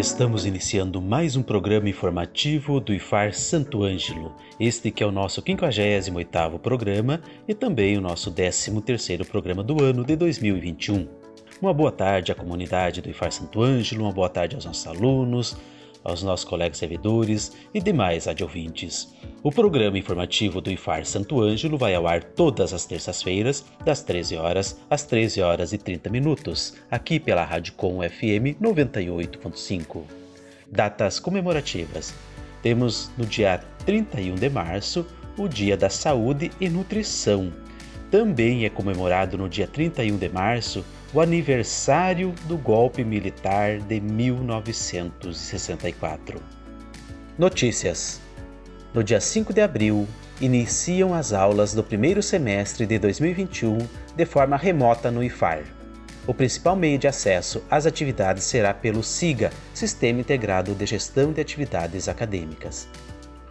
Estamos iniciando mais um programa informativo do IFAR Santo Ângelo. Este que é o nosso 58º programa e também o nosso 13º programa do ano de 2021. Uma boa tarde à comunidade do IFAR Santo Ângelo, uma boa tarde aos nossos alunos, aos nossos colegas servidores e demais adjuvintes. O programa informativo do IFAR Santo Ângelo vai ao ar todas as terças-feiras, das 13 horas às 13 horas e 30 minutos, aqui pela Rádio Com FM 98.5. Datas comemorativas. Temos no dia 31 de março o Dia da Saúde e Nutrição. Também é comemorado no dia 31 de março o aniversário do golpe militar de 1964. Notícias: No dia 5 de abril, iniciam as aulas do primeiro semestre de 2021 de forma remota no IFAR. O principal meio de acesso às atividades será pelo SIGA, Sistema Integrado de Gestão de Atividades Acadêmicas.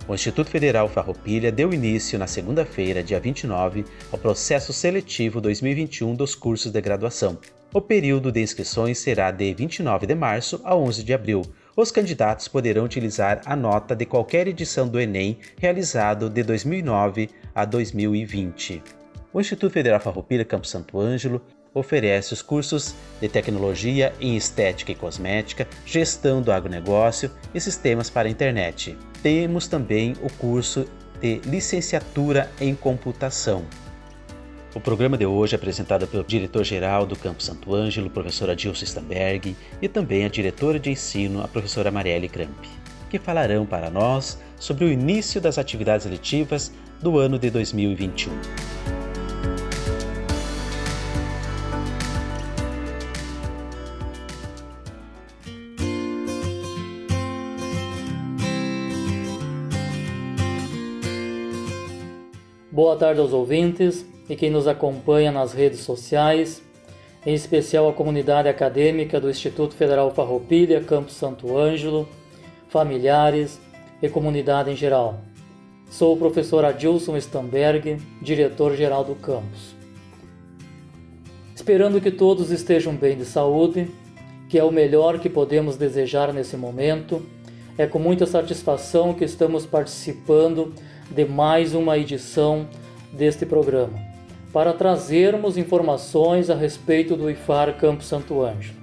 O Instituto Federal Farroupilha deu início na segunda-feira, dia 29, ao processo seletivo 2021 dos cursos de graduação. O período de inscrições será de 29 de março a 11 de abril. Os candidatos poderão utilizar a nota de qualquer edição do Enem realizado de 2009 a 2020. O Instituto Federal Farroupilha Campo Santo Ângelo oferece os cursos de Tecnologia em Estética e Cosmética, Gestão do Agronegócio e Sistemas para a Internet. Temos também o curso de Licenciatura em Computação. O programa de hoje é apresentado pelo diretor-geral do Campo Santo Ângelo, professora Dilson Stamberg, e também a diretora de ensino, a professora Marielle Kramp, que falarão para nós sobre o início das atividades letivas do ano de 2021. Boa tarde aos ouvintes e quem nos acompanha nas redes sociais, em especial a comunidade acadêmica do Instituto Federal Farroupilha, Campo Santo Ângelo, familiares e comunidade em geral. Sou o professor Adilson Stamberg, diretor-geral do campus. Esperando que todos estejam bem de saúde, que é o melhor que podemos desejar nesse momento, é com muita satisfação que estamos participando de mais uma edição deste programa, para trazermos informações a respeito do IFAR Campo Santo Ângelo.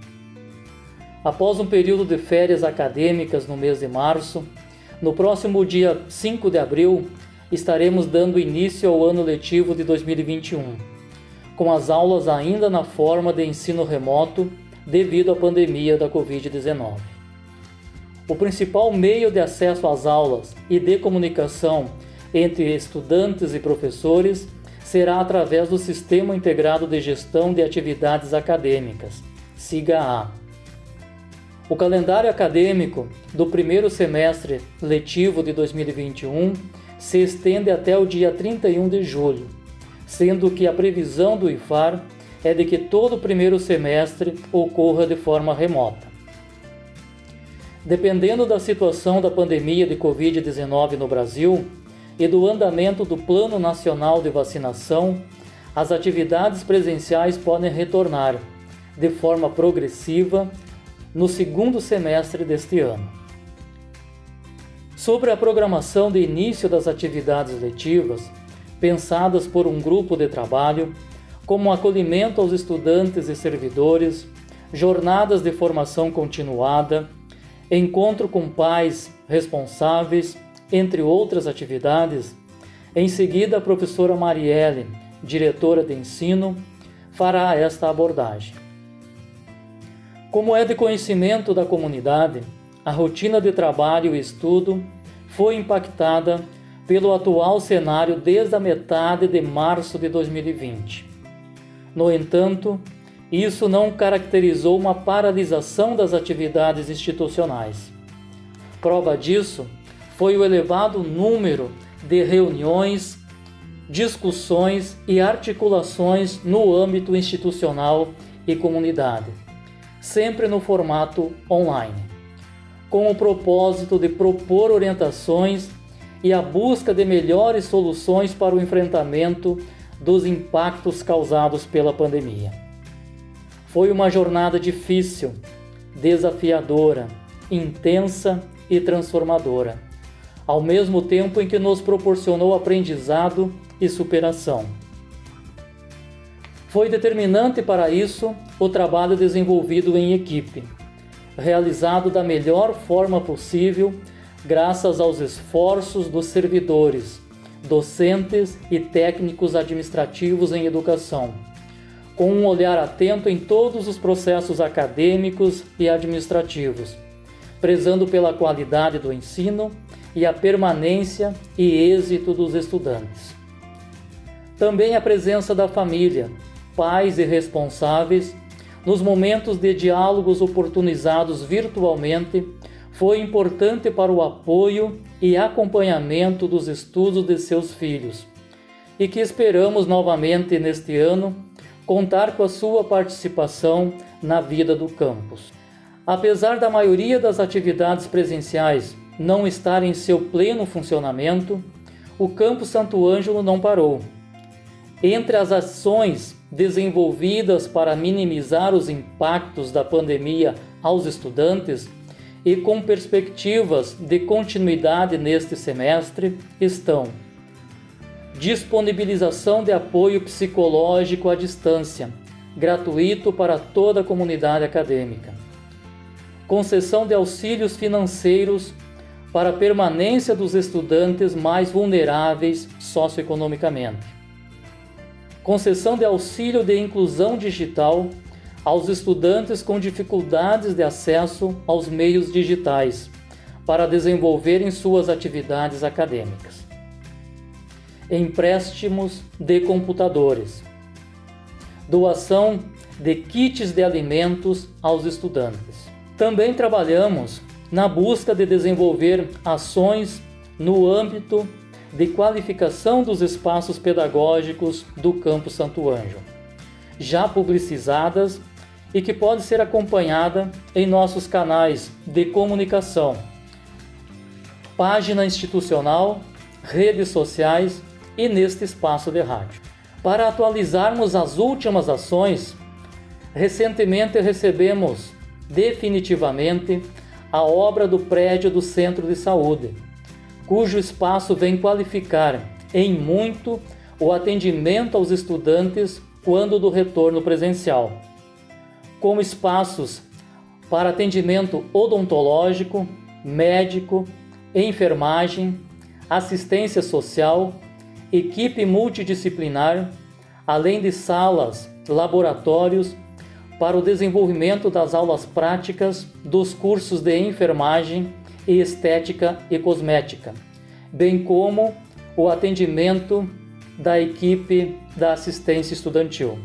Após um período de férias acadêmicas no mês de março, no próximo dia 5 de abril estaremos dando início ao ano letivo de 2021, com as aulas ainda na forma de ensino remoto devido à pandemia da Covid-19. O principal meio de acesso às aulas e de comunicação entre estudantes e professores será através do Sistema Integrado de Gestão de Atividades Acadêmicas, SIGA-A. O calendário acadêmico do primeiro semestre letivo de 2021 se estende até o dia 31 de julho, sendo que a previsão do IFAR é de que todo o primeiro semestre ocorra de forma remota. Dependendo da situação da pandemia de Covid-19 no Brasil, e do andamento do Plano Nacional de Vacinação, as atividades presenciais podem retornar de forma progressiva no segundo semestre deste ano. Sobre a programação de início das atividades letivas, pensadas por um grupo de trabalho, como acolhimento aos estudantes e servidores, jornadas de formação continuada, encontro com pais responsáveis entre outras atividades, em seguida a professora Marielle, diretora de ensino, fará esta abordagem. Como é de conhecimento da comunidade, a rotina de trabalho e estudo foi impactada pelo atual cenário desde a metade de março de 2020. No entanto, isso não caracterizou uma paralisação das atividades institucionais. Prova disso foi o elevado número de reuniões, discussões e articulações no âmbito institucional e comunidade, sempre no formato online, com o propósito de propor orientações e a busca de melhores soluções para o enfrentamento dos impactos causados pela pandemia. Foi uma jornada difícil, desafiadora, intensa e transformadora, ao mesmo tempo em que nos proporcionou aprendizado e superação. Foi determinante para isso o trabalho desenvolvido em equipe, realizado da melhor forma possível graças aos esforços dos servidores, docentes e técnicos administrativos em educação com um olhar atento em todos os processos acadêmicos e administrativos, prezando pela qualidade do ensino e a permanência e êxito dos estudantes. Também a presença da família, pais e responsáveis, nos momentos de diálogos oportunizados virtualmente, foi importante para o apoio e acompanhamento dos estudos de seus filhos, e que esperamos novamente neste ano contar com a sua participação na vida do campus. Apesar da maioria das atividades presenciais não estar em seu pleno funcionamento, o Campus Santo Ângelo não parou. Entre as ações desenvolvidas para minimizar os impactos da pandemia aos estudantes e com perspectivas de continuidade neste semestre estão disponibilização de apoio psicológico à distância, gratuito para toda a comunidade acadêmica, concessão de auxílios financeiros para a permanência dos estudantes mais vulneráveis socioeconomicamente, concessão de auxílio de inclusão digital aos estudantes com dificuldades de acesso aos meios digitais para desenvolverem suas atividades acadêmicas. Empréstimos de computadores, doação de kits de alimentos aos estudantes. Também trabalhamos na busca de desenvolver ações no âmbito de qualificação dos espaços pedagógicos do Campo Santo Anjo, já publicizadas e que pode ser acompanhada em nossos canais de comunicação, página institucional, redes sociais e neste espaço de rádio. Para atualizarmos as últimas ações, recentemente recebemos definitivamente a obra do prédio do Centro de Saúde, cujo espaço vem qualificar em muito o atendimento aos estudantes quando do retorno presencial, com espaços para atendimento odontológico, médico, enfermagem, assistência social equipe multidisciplinar, além de salas, laboratórios para o desenvolvimento das aulas práticas dos cursos de enfermagem e estética e cosmética, bem como o atendimento da equipe da assistência estudantil.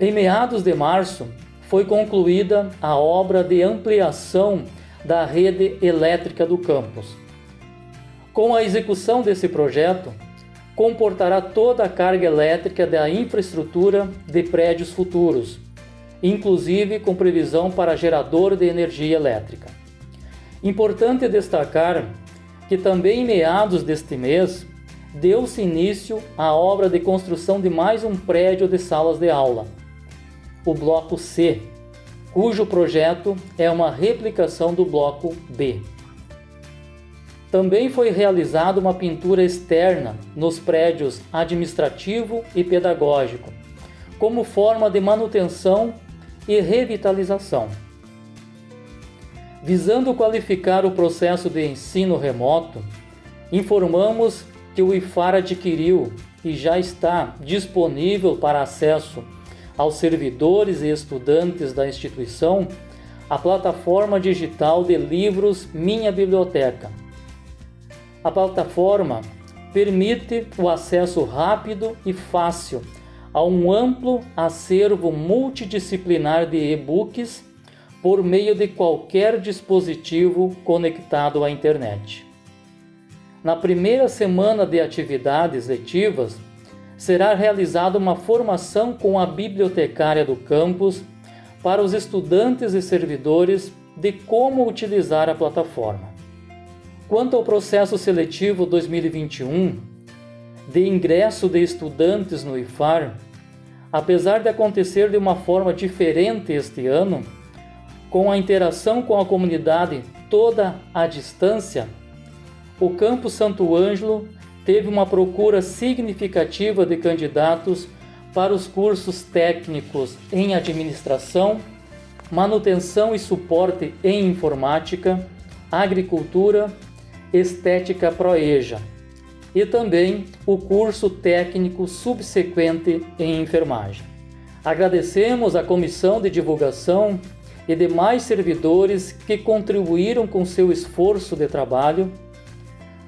Em meados de março, foi concluída a obra de ampliação da rede elétrica do campus. Com a execução desse projeto, comportará toda a carga elétrica da infraestrutura de prédios futuros, inclusive com previsão para gerador de energia elétrica. Importante destacar que também em meados deste mês deu-se início à obra de construção de mais um prédio de salas de aula, o Bloco C, cujo projeto é uma replicação do Bloco B. Também foi realizada uma pintura externa nos prédios administrativo e pedagógico, como forma de manutenção e revitalização. Visando qualificar o processo de ensino remoto, informamos que o IFAR adquiriu e já está disponível para acesso aos servidores e estudantes da instituição a plataforma digital de livros Minha Biblioteca a plataforma permite o acesso rápido e fácil a um amplo acervo multidisciplinar de e-books por meio de qualquer dispositivo conectado à internet. Na primeira semana de atividades letivas, será realizada uma formação com a bibliotecária do campus para os estudantes e servidores de como utilizar a plataforma. Quanto ao processo seletivo 2021 de ingresso de estudantes no IFAR, apesar de acontecer de uma forma diferente este ano, com a interação com a comunidade toda à distância, o Campo Santo Ângelo teve uma procura significativa de candidatos para os cursos técnicos em administração, manutenção e suporte em informática, agricultura, estética proeja e também o curso técnico subsequente em enfermagem. Agradecemos à comissão de divulgação e demais servidores que contribuíram com seu esforço de trabalho,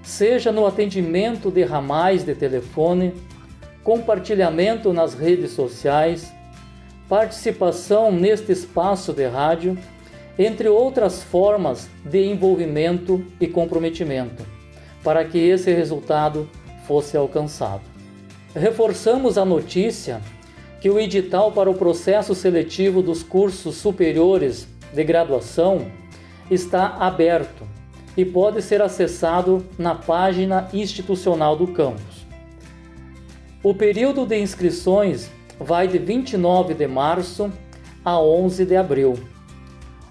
seja no atendimento de ramais de telefone, compartilhamento nas redes sociais, participação neste espaço de rádio, entre outras formas de envolvimento e comprometimento, para que esse resultado fosse alcançado. Reforçamos a notícia que o edital para o processo seletivo dos cursos superiores de graduação está aberto e pode ser acessado na página institucional do campus. O período de inscrições vai de 29 de março a 11 de abril.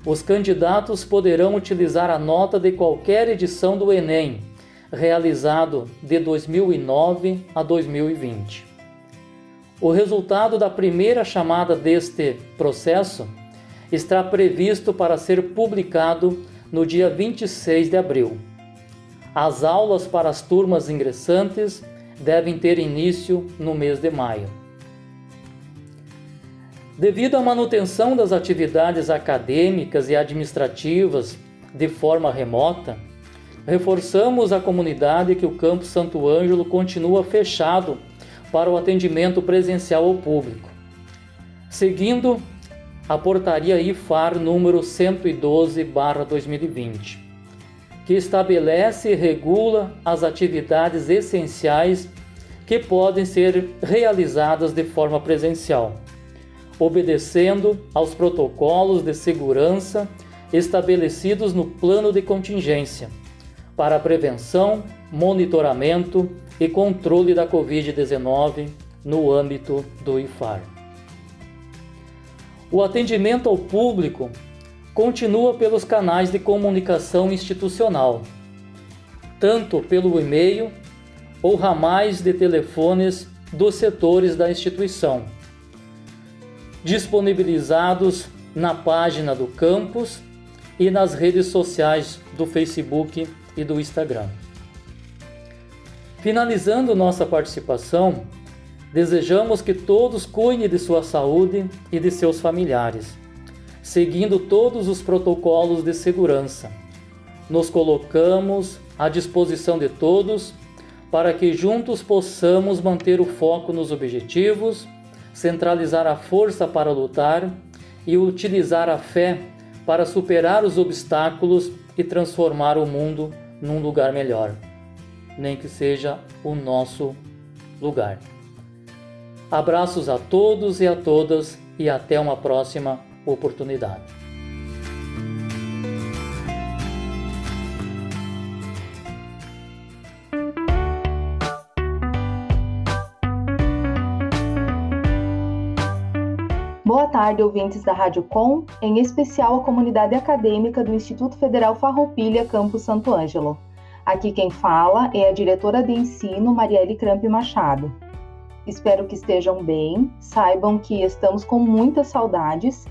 Os candidatos poderão utilizar a nota de qualquer edição do Enem, realizado de 2009 a 2020. O resultado da primeira chamada deste processo está previsto para ser publicado no dia 26 de abril. As aulas para as turmas ingressantes devem ter início no mês de maio. Devido à manutenção das atividades acadêmicas e administrativas de forma remota, reforçamos a comunidade que o Campo Santo Ângelo continua fechado para o atendimento presencial ao público. Seguindo a portaria IFAR número 112/2020 que estabelece e regula as atividades essenciais que podem ser realizadas de forma presencial, obedecendo aos protocolos de segurança estabelecidos no plano de contingência para a prevenção, monitoramento e controle da Covid-19 no âmbito do IFAR. O atendimento ao público continua pelos canais de comunicação institucional, tanto pelo e-mail ou ramais de telefones dos setores da instituição, disponibilizados na página do campus e nas redes sociais do Facebook e do Instagram. Finalizando nossa participação, desejamos que todos cuidem de sua saúde e de seus familiares seguindo todos os protocolos de segurança. Nos colocamos à disposição de todos para que juntos possamos manter o foco nos objetivos, centralizar a força para lutar e utilizar a fé para superar os obstáculos e transformar o mundo num lugar melhor, nem que seja o nosso lugar. Abraços a todos e a todas e até uma próxima oportunidade. Tarde, ouvintes da Rádio Com, em especial a comunidade acadêmica do Instituto Federal Farroupilha, Campus Santo Ângelo. Aqui quem fala é a diretora de ensino, Marielle Cramp Machado. Espero que estejam bem, saibam que estamos com muitas saudades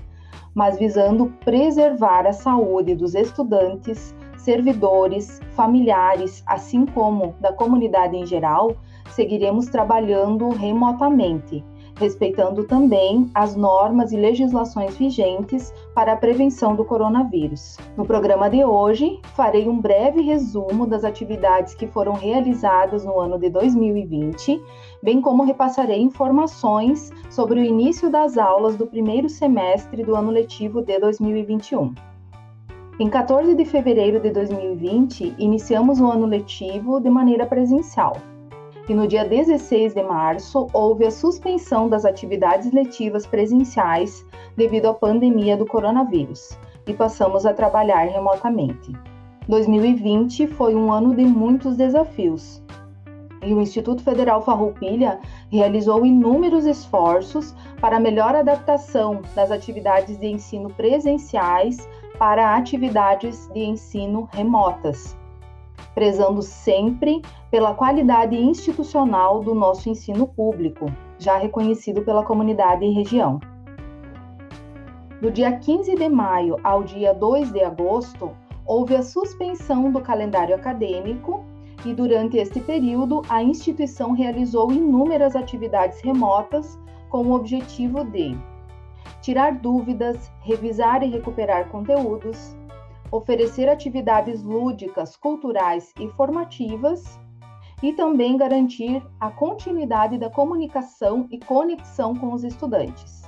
mas visando preservar a saúde dos estudantes, servidores, familiares, assim como da comunidade em geral, seguiremos trabalhando remotamente, respeitando também as normas e legislações vigentes para a prevenção do coronavírus. No programa de hoje, farei um breve resumo das atividades que foram realizadas no ano de 2020, bem como repassarei informações sobre o início das aulas do primeiro semestre do ano letivo de 2021. Em 14 de fevereiro de 2020, iniciamos o ano letivo de maneira presencial e no dia 16 de março houve a suspensão das atividades letivas presenciais devido à pandemia do coronavírus e passamos a trabalhar remotamente. 2020 foi um ano de muitos desafios e o Instituto Federal Farroupilha realizou inúmeros esforços para a melhor adaptação das atividades de ensino presenciais para atividades de ensino remotas prezando sempre pela qualidade institucional do nosso ensino público, já reconhecido pela comunidade e região. Do dia 15 de maio ao dia 2 de agosto, houve a suspensão do calendário acadêmico e, durante este período, a instituição realizou inúmeras atividades remotas com o objetivo de tirar dúvidas, revisar e recuperar conteúdos, oferecer atividades lúdicas, culturais e formativas e também garantir a continuidade da comunicação e conexão com os estudantes.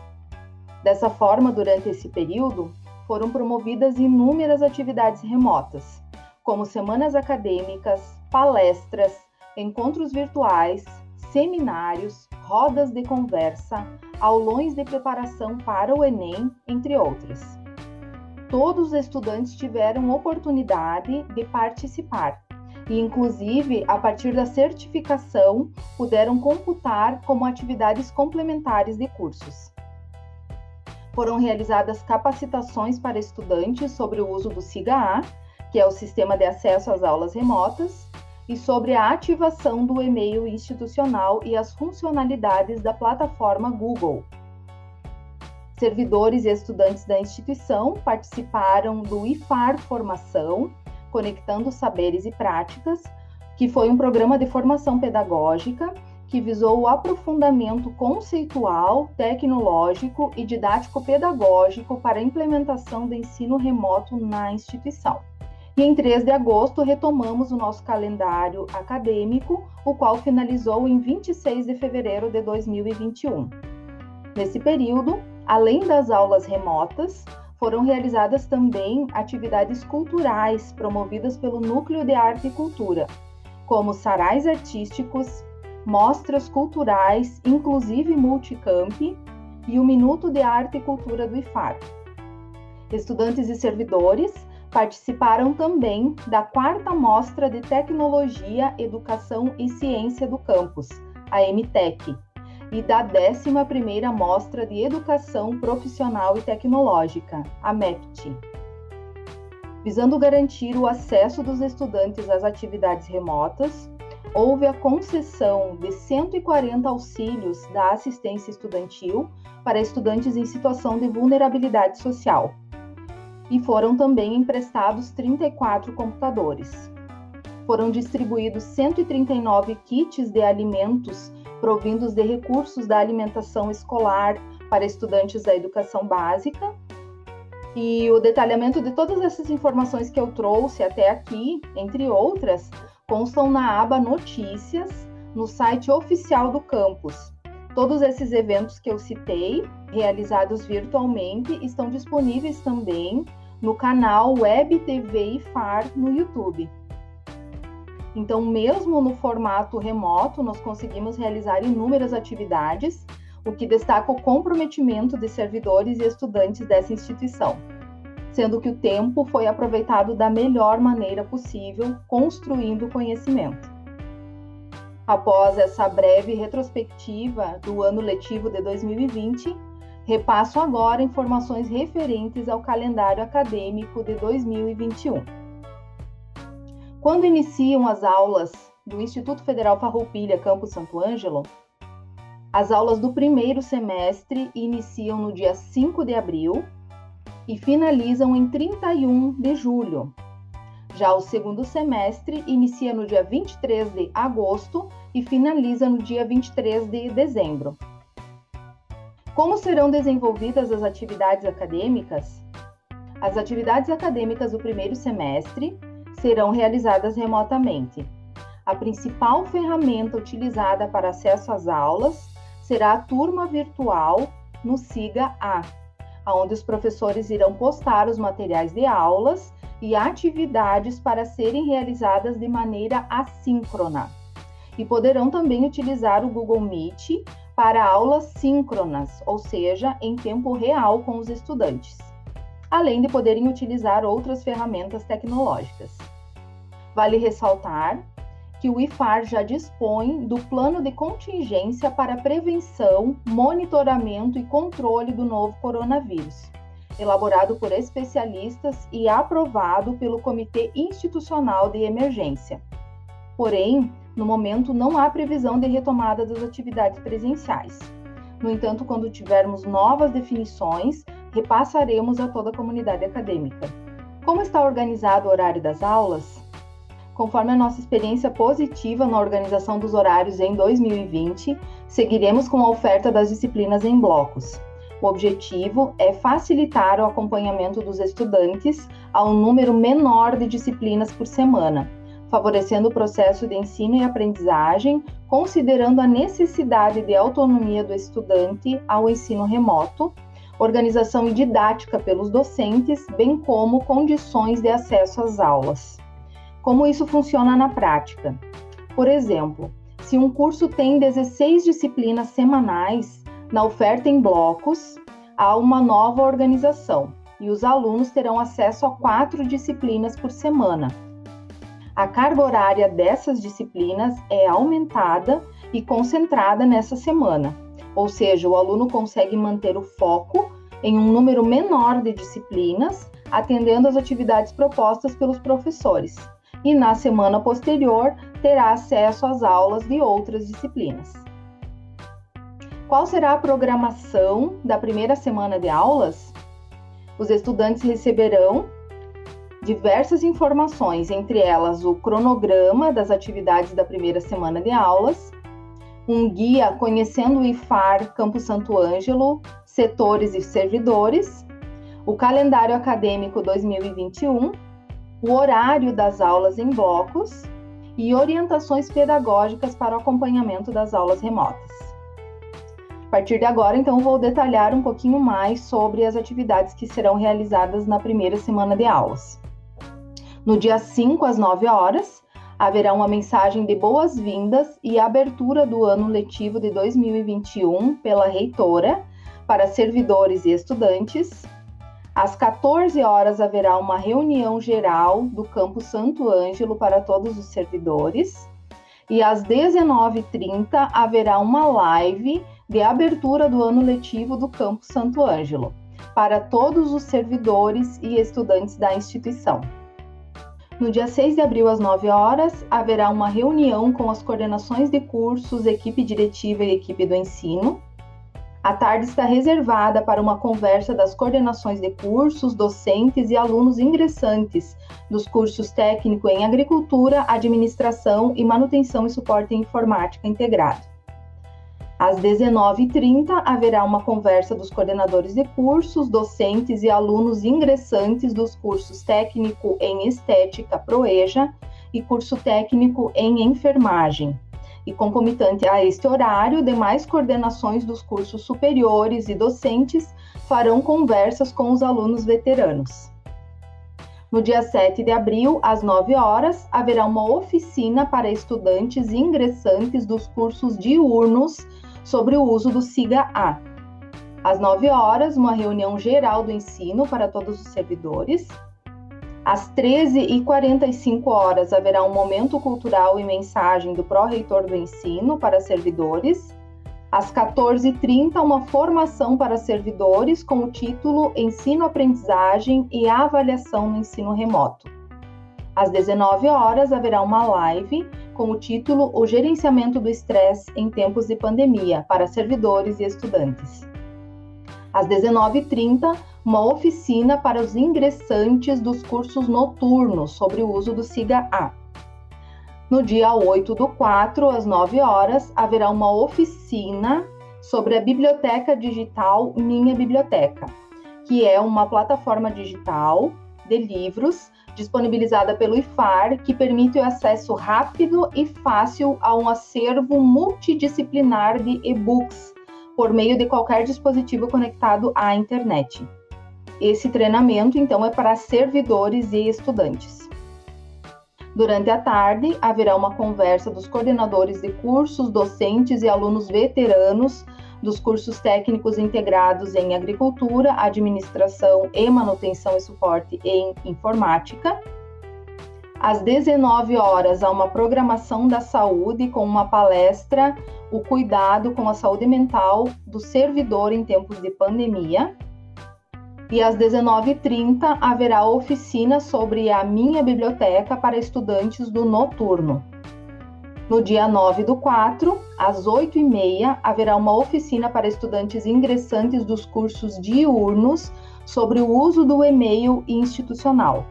Dessa forma, durante esse período, foram promovidas inúmeras atividades remotas, como semanas acadêmicas, palestras, encontros virtuais, seminários, rodas de conversa, aulões de preparação para o Enem, entre outras todos os estudantes tiveram oportunidade de participar e, inclusive, a partir da certificação, puderam computar como atividades complementares de cursos. Foram realizadas capacitações para estudantes sobre o uso do SIGA-A, que é o Sistema de Acesso às Aulas Remotas, e sobre a ativação do e-mail institucional e as funcionalidades da plataforma Google, Servidores e estudantes da instituição participaram do IFAR Formação, Conectando Saberes e Práticas, que foi um programa de formação pedagógica que visou o aprofundamento conceitual, tecnológico e didático-pedagógico para a implementação do ensino remoto na instituição. E em 3 de agosto retomamos o nosso calendário acadêmico, o qual finalizou em 26 de fevereiro de 2021. Nesse período, Além das aulas remotas, foram realizadas também atividades culturais promovidas pelo Núcleo de Arte e Cultura, como sarais artísticos, mostras culturais, inclusive multicamp, e o Minuto de Arte e Cultura do IFAR. Estudantes e servidores participaram também da quarta mostra de Tecnologia, Educação e Ciência do campus, a MTEC, e da 11ª Mostra de Educação Profissional e Tecnológica, a MEPT. Visando garantir o acesso dos estudantes às atividades remotas, houve a concessão de 140 auxílios da assistência estudantil para estudantes em situação de vulnerabilidade social. E foram também emprestados 34 computadores. Foram distribuídos 139 kits de alimentos provindos de recursos da alimentação escolar para estudantes da educação básica. E o detalhamento de todas essas informações que eu trouxe até aqui, entre outras, constam na aba Notícias, no site oficial do campus. Todos esses eventos que eu citei, realizados virtualmente, estão disponíveis também no canal Web TV IFAR no YouTube. Então, mesmo no formato remoto, nós conseguimos realizar inúmeras atividades, o que destaca o comprometimento de servidores e estudantes dessa instituição, sendo que o tempo foi aproveitado da melhor maneira possível, construindo conhecimento. Após essa breve retrospectiva do ano letivo de 2020, repasso agora informações referentes ao calendário acadêmico de 2021. Quando iniciam as aulas do Instituto Federal Farroupilha, Campo Santo Ângelo, as aulas do primeiro semestre iniciam no dia 5 de abril e finalizam em 31 de julho. Já o segundo semestre inicia no dia 23 de agosto e finaliza no dia 23 de dezembro. Como serão desenvolvidas as atividades acadêmicas? As atividades acadêmicas do primeiro semestre serão realizadas remotamente. A principal ferramenta utilizada para acesso às aulas será a turma virtual no SIGA A, onde os professores irão postar os materiais de aulas e atividades para serem realizadas de maneira assíncrona. E poderão também utilizar o Google Meet para aulas síncronas, ou seja, em tempo real com os estudantes, além de poderem utilizar outras ferramentas tecnológicas. Vale ressaltar que o IFAR já dispõe do plano de contingência para prevenção, monitoramento e controle do novo coronavírus, elaborado por especialistas e aprovado pelo Comitê Institucional de Emergência. Porém, no momento não há previsão de retomada das atividades presenciais. No entanto, quando tivermos novas definições, repassaremos a toda a comunidade acadêmica. Como está organizado o horário das aulas? Conforme a nossa experiência positiva na organização dos horários em 2020, seguiremos com a oferta das disciplinas em blocos. O objetivo é facilitar o acompanhamento dos estudantes a um número menor de disciplinas por semana, favorecendo o processo de ensino e aprendizagem, considerando a necessidade de autonomia do estudante ao ensino remoto, organização didática pelos docentes, bem como condições de acesso às aulas. Como isso funciona na prática? Por exemplo, se um curso tem 16 disciplinas semanais, na oferta em blocos, há uma nova organização e os alunos terão acesso a quatro disciplinas por semana. A carga horária dessas disciplinas é aumentada e concentrada nessa semana, ou seja, o aluno consegue manter o foco em um número menor de disciplinas, atendendo às atividades propostas pelos professores e na semana posterior terá acesso às aulas de outras disciplinas. Qual será a programação da primeira semana de aulas? Os estudantes receberão diversas informações, entre elas o cronograma das atividades da primeira semana de aulas, um guia conhecendo o IFAR Campo Santo Ângelo, setores e servidores, o calendário acadêmico 2021 o horário das aulas em blocos e orientações pedagógicas para o acompanhamento das aulas remotas. A partir de agora, então, vou detalhar um pouquinho mais sobre as atividades que serão realizadas na primeira semana de aulas. No dia 5 às 9 horas, haverá uma mensagem de boas-vindas e abertura do ano letivo de 2021 pela reitora para servidores e estudantes, às 14 horas haverá uma reunião geral do Campo Santo Ângelo para todos os servidores. E às 19h30 haverá uma live de abertura do ano letivo do Campo Santo Ângelo para todos os servidores e estudantes da instituição. No dia 6 de abril, às 9 horas, haverá uma reunião com as coordenações de cursos, equipe diretiva e equipe do ensino, a tarde está reservada para uma conversa das coordenações de cursos, docentes e alunos ingressantes dos cursos técnico em agricultura, administração e manutenção e suporte em informática integrado. Às 19h30, haverá uma conversa dos coordenadores de cursos, docentes e alunos ingressantes dos cursos técnico em estética ProEja e curso técnico em enfermagem e concomitante a este horário, demais coordenações dos cursos superiores e docentes farão conversas com os alunos veteranos. No dia 7 de abril, às 9 horas, haverá uma oficina para estudantes ingressantes dos cursos diurnos sobre o uso do SIGA-A. Às 9 horas, uma reunião geral do ensino para todos os servidores. Às 13h45 horas haverá um momento cultural e mensagem do pró-reitor do ensino para servidores. Às 14h30, uma formação para servidores com o título Ensino-Aprendizagem e Avaliação no Ensino Remoto. Às 19 horas haverá uma live com o título O Gerenciamento do Estresse em Tempos de Pandemia para servidores e estudantes. Às 19h30, uma oficina para os ingressantes dos cursos noturnos sobre o uso do SIGA-A. No dia 8 do 4, às 9 horas, haverá uma oficina sobre a biblioteca digital Minha Biblioteca, que é uma plataforma digital de livros disponibilizada pelo IFAR, que permite o acesso rápido e fácil a um acervo multidisciplinar de e-books por meio de qualquer dispositivo conectado à internet. Esse treinamento, então, é para servidores e estudantes. Durante a tarde, haverá uma conversa dos coordenadores de cursos, docentes e alunos veteranos dos cursos técnicos integrados em agricultura, administração e manutenção e suporte em informática. Às 19 horas, há uma programação da saúde com uma palestra, o cuidado com a saúde mental do servidor em tempos de pandemia. E às 19h30 haverá oficina sobre a minha biblioteca para estudantes do noturno. No dia 9 do 4, às 8h30, haverá uma oficina para estudantes ingressantes dos cursos diurnos sobre o uso do e-mail institucional.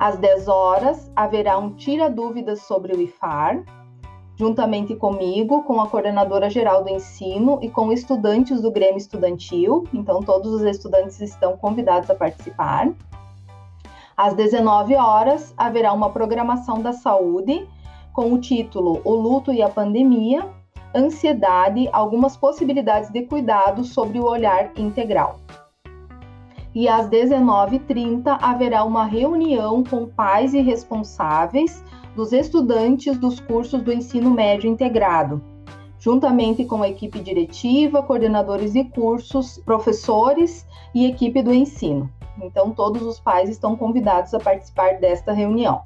Às 10 horas, haverá um tira-dúvidas sobre o IFAR, juntamente comigo, com a coordenadora geral do ensino e com estudantes do Grêmio Estudantil. Então, todos os estudantes estão convidados a participar. Às 19 horas, haverá uma programação da saúde com o título O Luto e a Pandemia, Ansiedade, algumas possibilidades de cuidado sobre o olhar integral. E às 19h30 haverá uma reunião com pais e responsáveis dos estudantes dos cursos do ensino médio integrado, juntamente com a equipe diretiva, coordenadores de cursos, professores e equipe do ensino. Então, todos os pais estão convidados a participar desta reunião.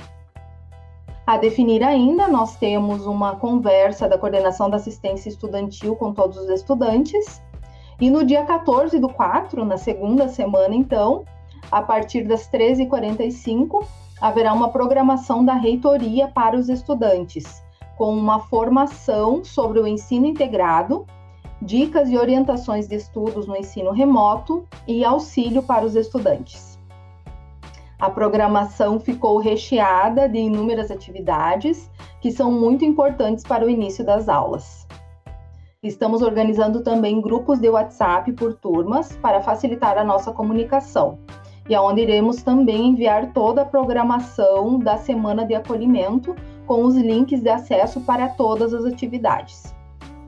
A definir ainda, nós temos uma conversa da coordenação da assistência estudantil com todos os estudantes. E no dia 14 do 4, na segunda semana, então, a partir das 13h45, haverá uma programação da reitoria para os estudantes, com uma formação sobre o ensino integrado, dicas e orientações de estudos no ensino remoto e auxílio para os estudantes. A programação ficou recheada de inúmeras atividades que são muito importantes para o início das aulas. Estamos organizando também grupos de WhatsApp por turmas para facilitar a nossa comunicação e aonde iremos também enviar toda a programação da semana de acolhimento com os links de acesso para todas as atividades.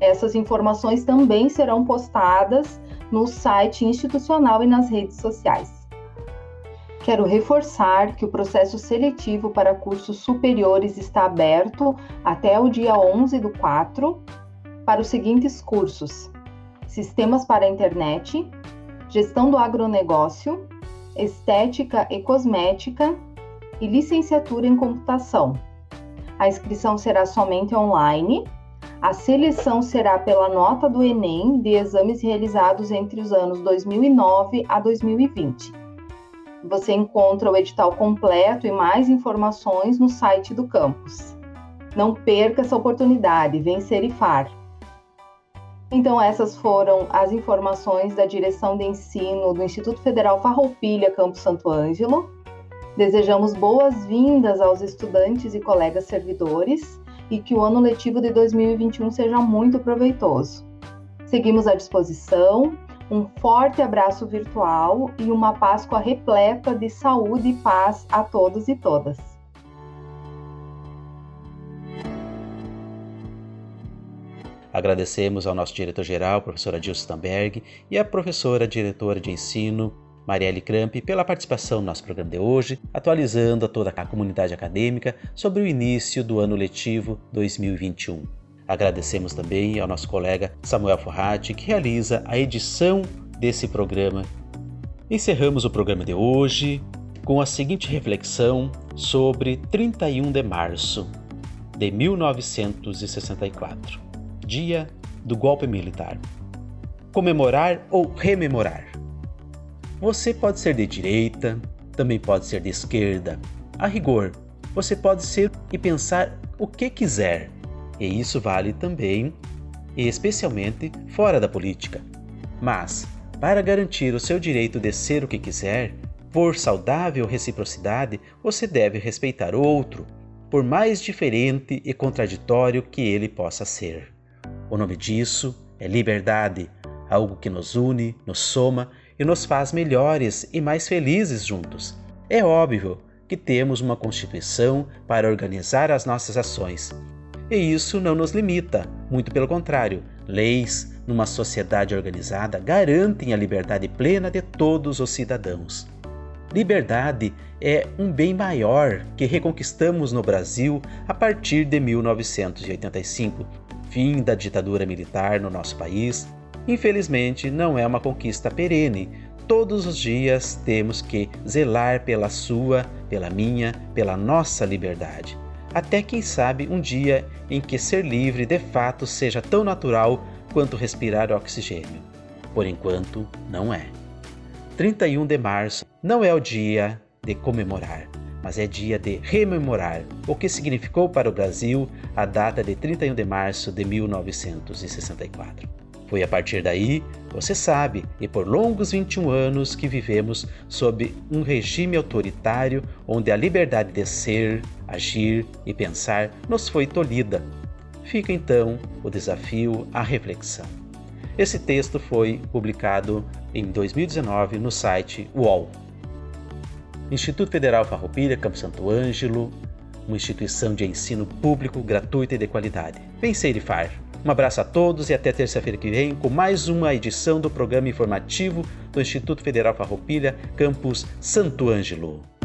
Essas informações também serão postadas no site institucional e nas redes sociais. Quero reforçar que o processo seletivo para cursos superiores está aberto até o dia 11 do 4 para os seguintes cursos: Sistemas para a Internet, Gestão do Agronegócio, Estética e Cosmética e Licenciatura em Computação. A inscrição será somente online. A seleção será pela nota do Enem de exames realizados entre os anos 2009 a 2020. Você encontra o edital completo e mais informações no site do campus. Não perca essa oportunidade, vencer e far. Então, essas foram as informações da direção de ensino do Instituto Federal Farroupilha, Campus Santo Ângelo. Desejamos boas-vindas aos estudantes e colegas servidores e que o ano letivo de 2021 seja muito proveitoso. Seguimos à disposição um forte abraço virtual e uma Páscoa repleta de saúde e paz a todos e todas. Agradecemos ao nosso diretor-geral, professora Dilson Stamberg, e à professora diretora de ensino, Marielle Kramp, pela participação no nosso programa de hoje, atualizando a toda a comunidade acadêmica sobre o início do ano letivo 2021. Agradecemos também ao nosso colega Samuel Forrati, que realiza a edição desse programa. Encerramos o programa de hoje com a seguinte reflexão sobre 31 de março de 1964, dia do golpe militar. Comemorar ou rememorar? Você pode ser de direita, também pode ser de esquerda. A rigor, você pode ser e pensar o que quiser e isso vale também e especialmente fora da política. Mas, para garantir o seu direito de ser o que quiser, por saudável reciprocidade, você deve respeitar o outro, por mais diferente e contraditório que ele possa ser. O nome disso É liberdade, algo que nos une, nos soma e nos faz melhores e mais felizes juntos. É óbvio que temos uma Constituição para organizar as nossas ações. E isso não nos limita, muito pelo contrário, leis numa sociedade organizada garantem a liberdade plena de todos os cidadãos. Liberdade é um bem maior que reconquistamos no Brasil a partir de 1985, fim da ditadura militar no nosso país. Infelizmente, não é uma conquista perene, todos os dias temos que zelar pela sua, pela minha, pela nossa liberdade. Até quem sabe um dia em que ser livre de fato seja tão natural quanto respirar oxigênio. Por enquanto, não é. 31 de março não é o dia de comemorar, mas é dia de rememorar o que significou para o Brasil a data de 31 de março de 1964. Foi a partir daí, você sabe, e por longos 21 anos que vivemos sob um regime autoritário onde a liberdade de ser, agir e pensar nos foi tolhida. Fica então o desafio à reflexão. Esse texto foi publicado em 2019 no site UOL. Instituto Federal Farroupilha, Campo Santo Ângelo, uma instituição de ensino público, gratuita e de qualidade. Vem ser FAR. Um abraço a todos e até terça-feira que vem com mais uma edição do programa informativo do Instituto Federal Farroupilha, campus Santo Ângelo.